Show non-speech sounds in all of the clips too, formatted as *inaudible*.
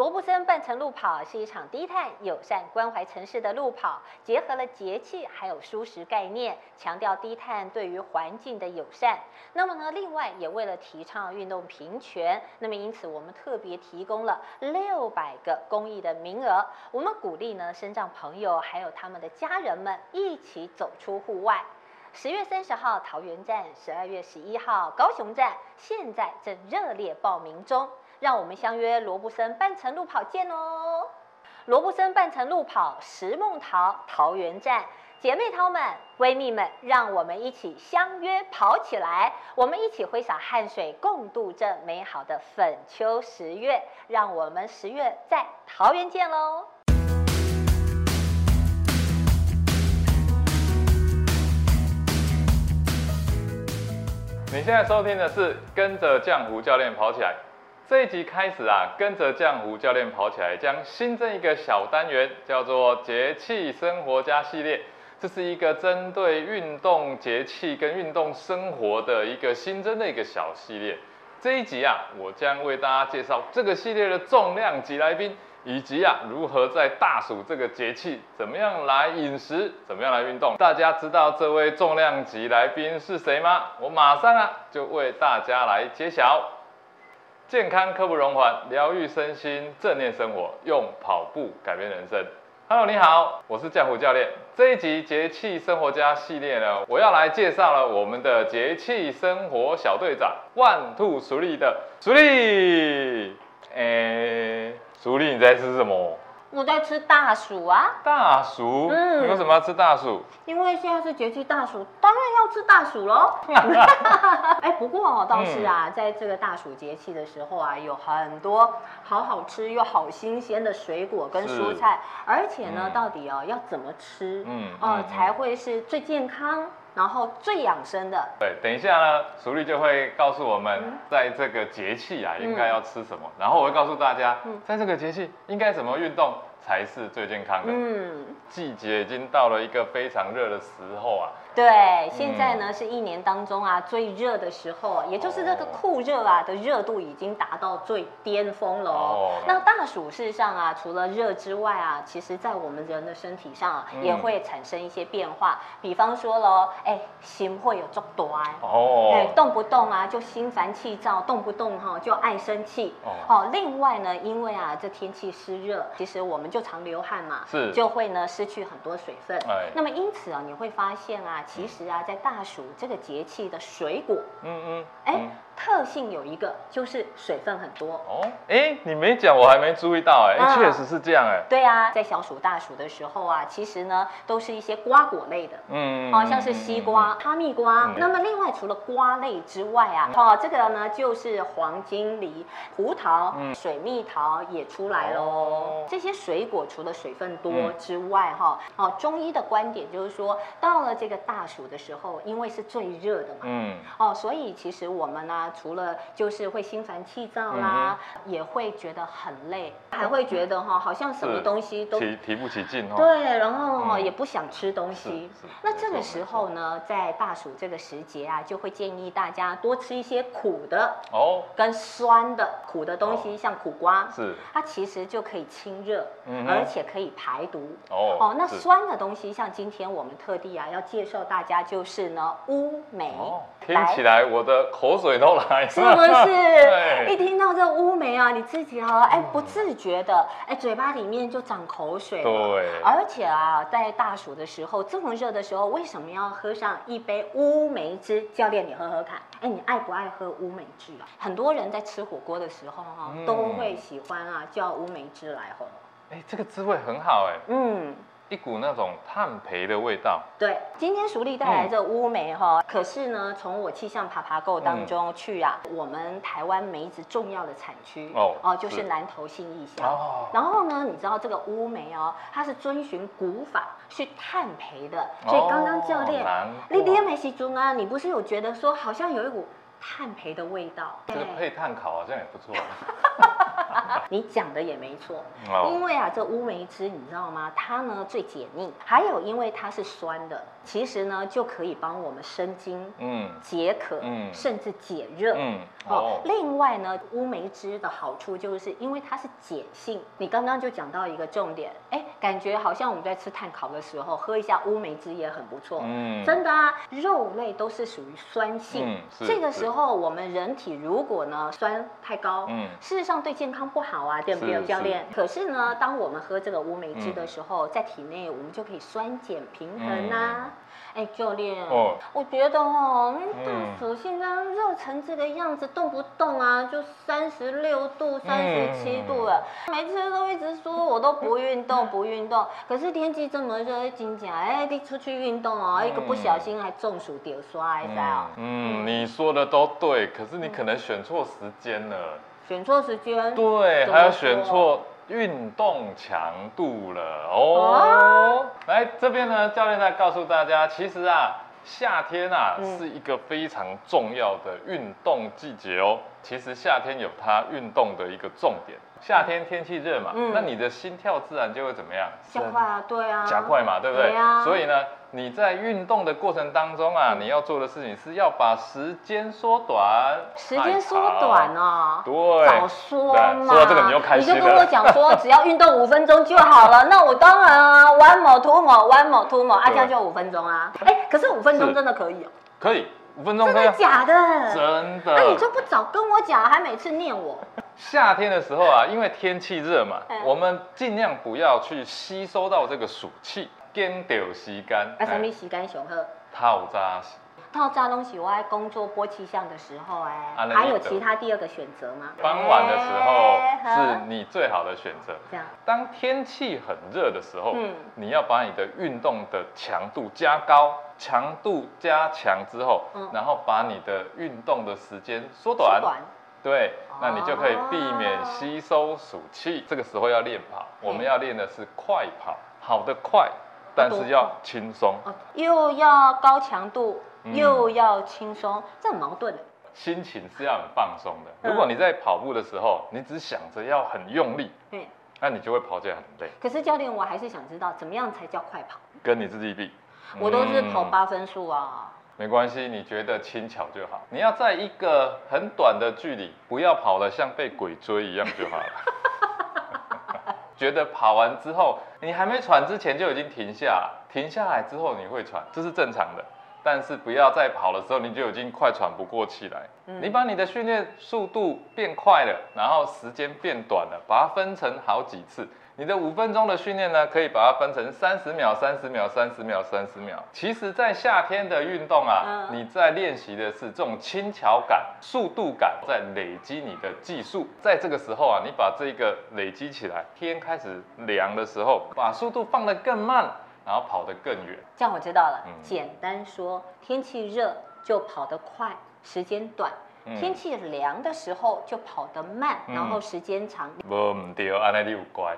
罗布森半程路跑是一场低碳、友善、关怀城市的路跑，结合了节气还有舒适概念，强调低碳对于环境的友善。那么呢，另外也为了提倡运动平权，那么因此我们特别提供了六百个公益的名额，我们鼓励呢，身障朋友还有他们的家人们一起走出户外。十月三十号桃园站，十二月十一号高雄站，现在正热烈报名中。让我们相约罗布森半程路跑见哦！罗布森半程路跑石梦桃桃园站，姐妹淘们、闺蜜们，让我们一起相约跑起来！我们一起挥洒汗水，共度这美好的粉秋十月。让我们十月在桃园见喽！你现在收听的是跟着浆糊教练跑起来。这一集开始啊，跟着江湖教练跑起来，将新增一个小单元，叫做节气生活家系列。这是一个针对运动节气跟运动生活的一个新增的一个小系列。这一集啊，我将为大家介绍这个系列的重量级来宾，以及啊如何在大暑这个节气，怎么样来饮食，怎么样来运动。大家知道这位重量级来宾是谁吗？我马上啊就为大家来揭晓。健康刻不容缓，疗愈身心，正念生活，用跑步改变人生。Hello，你好，我是江湖教练。这一集节气生活家系列呢，我要来介绍了我们的节气生活小队长万兔熟丽的熟丽。诶，熟丽你在吃什么？我在吃大薯啊，大薯，嗯，你为什么要吃大薯？因为现在是节气大薯，当然要吃大薯喽。*laughs* 哎，不过哦，倒是啊，在这个大暑节气的时候啊，有很多好好吃又好新鲜的水果跟蔬菜，而且呢，到底哦要怎么吃，嗯，哦才会是最健康。然后最养生的，对，等一下呢，熟丽就会告诉我们，在这个节气啊，应该要吃什么。然后我会告诉大家，在这个节气应该怎么运动才是最健康的。嗯，季节已经到了一个非常热的时候啊。对，现在呢是一年当中啊最热的时候，也就是这个酷热啊的热度已经达到最巅峰了哦。那大暑事实上啊，除了热之外啊，其实在我们人的身体上啊，也会产生一些变化。比方说喽，哎，心会有作短哦，哎，动不动啊就心烦气躁，动不动哈就爱生气哦。另外呢，因为啊这天气湿热，其实我们就常流汗嘛，是就会呢失去很多水分。哎，那么因此啊，你会发现啊。其实啊，在大暑这个节气的水果，嗯嗯，哎。特性有一个，就是水分很多哦。哎，你没讲，我还没注意到。哎，确实是这样。哎，对啊，在小暑大暑的时候啊，其实呢，都是一些瓜果类的。嗯，好像是西瓜、哈密瓜。那么另外，除了瓜类之外啊，哦，这个呢就是黄金梨、葡萄、水蜜桃也出来喽。这些水果除了水分多之外，哈，哦，中医的观点就是说，到了这个大暑的时候，因为是最热的嘛，嗯，哦，所以其实我们呢。除了就是会心烦气躁啦，也会觉得很累，还会觉得哈，好像什么东西都提提不起劲哦。对，然后也不想吃东西。那这个时候呢，在大暑这个时节啊，就会建议大家多吃一些苦的哦，跟酸的苦的东西，像苦瓜，是。它其实就可以清热，嗯而且可以排毒。哦。哦，那酸的东西，像今天我们特地啊要介绍大家，就是呢乌梅。听起来我的口水都来，是不是？*laughs* 一听到这乌梅啊，你自己哈，哎，不自觉的，哎，嘴巴里面就长口水。对。而且啊，在大暑的时候，这么热的时候，为什么要喝上一杯乌梅汁？教练，你喝喝看。哎，你爱不爱喝乌梅汁啊？很多人在吃火锅的时候哈，都会喜欢啊，叫乌梅汁来喝。哎，这个滋味很好哎。嗯。一股那种炭焙的味道。对，今天熟丽带来这乌梅哈，可是呢，从我气象爬爬购当中去啊，我们台湾梅子重要的产区哦哦，就是南投新义乡。哦。然后呢，你知道这个乌梅哦，它是遵循古法去炭焙的，所以刚刚教练，你点梅西中啊，你不是有觉得说好像有一股炭焙的味道？这个配炭烤好像也不错。*laughs* 你讲的也没错，哦因为啊，这乌梅汁你知道吗？它呢最解腻，还有因为它是酸的，其实呢就可以帮我们生津、嗯解渴，嗯甚至解热。嗯哦，另外呢，乌梅汁的好处就是因为它是碱性。你刚刚就讲到一个重点，哎，感觉好像我们在吃碳烤的时候喝一下乌梅汁也很不错。嗯真的啊，肉类都是属于酸性，嗯这个时候我们人体如果呢酸太高，嗯事实上对健康不好啊，对不对，教练？可是呢，当我们喝这个乌梅汁嗯的时候，在体内我们就可以酸碱平衡啊。哎，教练，哦我觉得哦，嗯大嗯暑现在热成这个样子，动不动啊就三十六度、三十七度了，每次都一直说我都不运动，不运动。可是天气这么热，金甲哎，你出去运动哦，一个不小心还中暑丢刷，你知道？嗯，你说的都对，可是你可能选错时间了。选错时间，对，还有选说错运动强度了哦。来这边呢，教练在告诉大家，其实啊，夏天啊、嗯是一个非常重要的运动季节哦。其实夏天有它运动的一个重点，夏天天气热嘛，嗯那你的心跳自然就会怎么样？加快啊，对啊，加快嘛，对不对？对啊所以呢，你在运动的过程当中啊，你要做的事情是要把时间缩短，时间缩短哦。对，早说对嘛！说到这个你又开心了你就跟我讲说，只要运动五分钟就好了。*laughs* 那我当然啊，one more two more，one more two more，啊，对这样就五分钟啊。哎，可是五分钟真的可以哦，可以五分钟真的假的？真的那你。就不早跟我讲，还每次念我。夏天的时候啊，因为天气热嘛嗯，我们尽量不要去吸收到这个暑气，跟掉吸干，啊，什么时间上好？套扎洗。套扎东西，我在工作播气象的时候，哎啊，还有其他第二个选择吗？傍晚的时候哎是你最好的选择。这样，当天气很热的时候，嗯你要把你的运动的强度加高，强度加强之后，嗯然后把你的运动的时间缩短，缩短对，那你就可以避免哦吸收暑气。这个时候要练跑，我们嗯要练的是快跑，跑得快，但是要轻松，哦，又要高强度，嗯又要轻松，这很矛盾的。心情是要很放松的。嗯如果你在跑步的时候，你只想着要很用力，嗯，那你就会跑起来很累，可是教练，我还是想知道怎么样才叫快跑？跟你自己比。我都是跑嗯八分数啊。没关系，你觉得轻巧就好。你要在一个很短的距离，不要跑得像被鬼追一样就好了。觉得跑完之后，你还没喘之前就已经停下，停下来之后你会喘，这是正常的。但是不要在跑的时候你就已经快喘不过气来。嗯你把你的训练速度变快了，然后时间变短了，把它分成好几次。你的五分钟的训练呢，可以把它分成三十秒、三十秒、三十秒、三十秒。其实，在夏天的运动啊，嗯你在练习的是这种轻巧感、速度感，在累积你的技术。在这个时候啊，你把这个累积起来，天开始凉的时候，把速度放得更慢，然后跑得更远。这样我知道了。嗯简单说，天气热就跑得快，时间短；嗯天气凉的时候就跑得慢，嗯然后时间长。无唔对，安尼你有乖。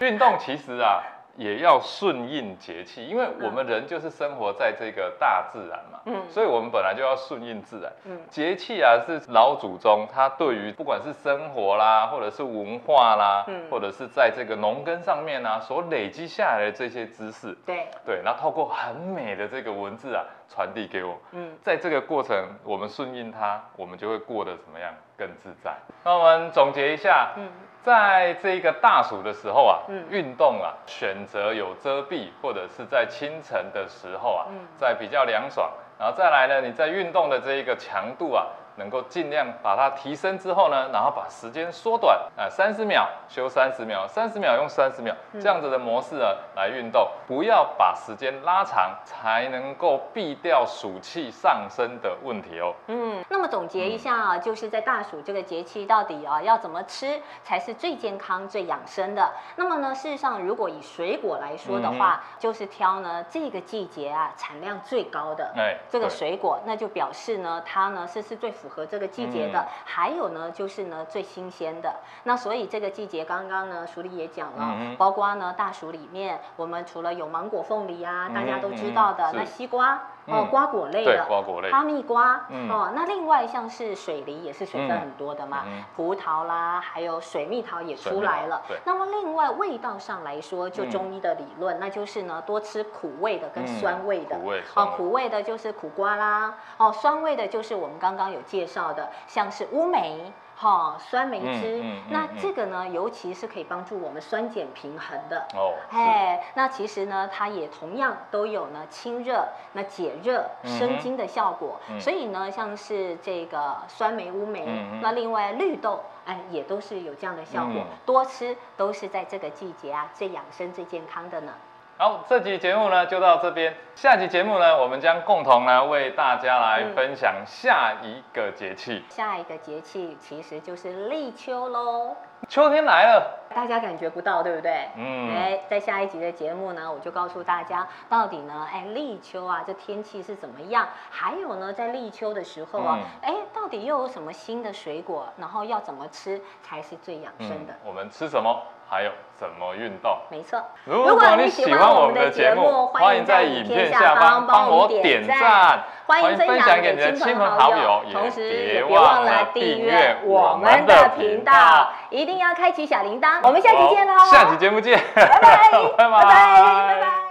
运动其实啊，也要顺应节气，因为我们人就是生活在这个大自然嘛，嗯。所以我们本来就要顺应自然。嗯。节气啊，是老祖宗他对于不管是生活啦，或者是文化啦，嗯。或者是在这个农耕上面啊，所累积下来的这些知识，对，对，然后透过很美的这个文字啊，传递给我。嗯，在这个过程，我们顺应它，我们就会过得怎么样更自在。那我们总结一下，嗯在这个大暑的时候啊，嗯。运动啊，选择有遮蔽或者是在清晨的时候啊，嗯。在比较凉爽，然后再来呢，你在运动的这一个强度啊，能够尽量把它提升之后呢，然后把时间缩短啊，三十秒休三十秒，三十秒用三十秒，嗯这样子的模式呢来运动，不要把时间拉长，才能够避掉暑气上升的问题哦。嗯，那么总结一下啊，就是在大暑这个节气，到底啊要怎么吃才是最健康、最养生的？那么呢，事实上，如果以水果来说的话，就是挑呢这个季节啊产量最高的。哎，这个水果，那就表示呢，它呢是是最符合这个季节的，嗯还有呢就是呢最新鲜的。那所以这个季节刚刚呢，书里也讲了，嗯包括呢大暑里面，我们除了有芒果、凤梨啊，大家都知道的，那西瓜。哦，嗯。瓜果类对的，瓜果类，哈密瓜，嗯。哦，那另外像是水梨也是水分嗯很多的嘛，嗯葡萄啦，还有水蜜桃也出来了。对。那么另外味道上来说，就嗯中医的理论，那就是呢多吃苦味的跟嗯酸味的。苦味哦，苦味的就是苦瓜啦，哦，酸味的就是我们刚刚有介绍的，像是乌梅。哈、酸梅汁，嗯嗯那这个呢，尤其是可以帮助我们酸碱平衡的。哦，哎，那其实呢，它也同样都有呢清热、那解热、生津的效果。嗯所以呢，像是这个酸梅、乌梅，嗯那另外绿豆，哎，也都是有这样的效果。嗯多吃都是在这个季节啊，最养生、最健康的呢。好，这集节目呢就到这边，下集节目呢我们将共同呢为大家来嗯。分享下一个节气，下一个节气其实就是立秋喽。秋天来了，大家感觉不到，对不对？嗯哎，在下一集的节目呢，我就告诉大家到底呢，哎，立秋啊，这天气是怎么样？还有呢，在立秋的时候啊，嗯哎、到底又有什么新的水果？然后要怎么吃才是最养生的？我们吃什么，还有怎么运动。没错。如果你喜欢我们的节目，欢迎在影片下方帮我点赞，欢迎分享给你的亲朋好友，同时也别忘了订阅我们的频道，一定要开启小铃铛。我们下期见喽！下期节目见，拜拜，拜 *laughs* 拜拜，拜拜。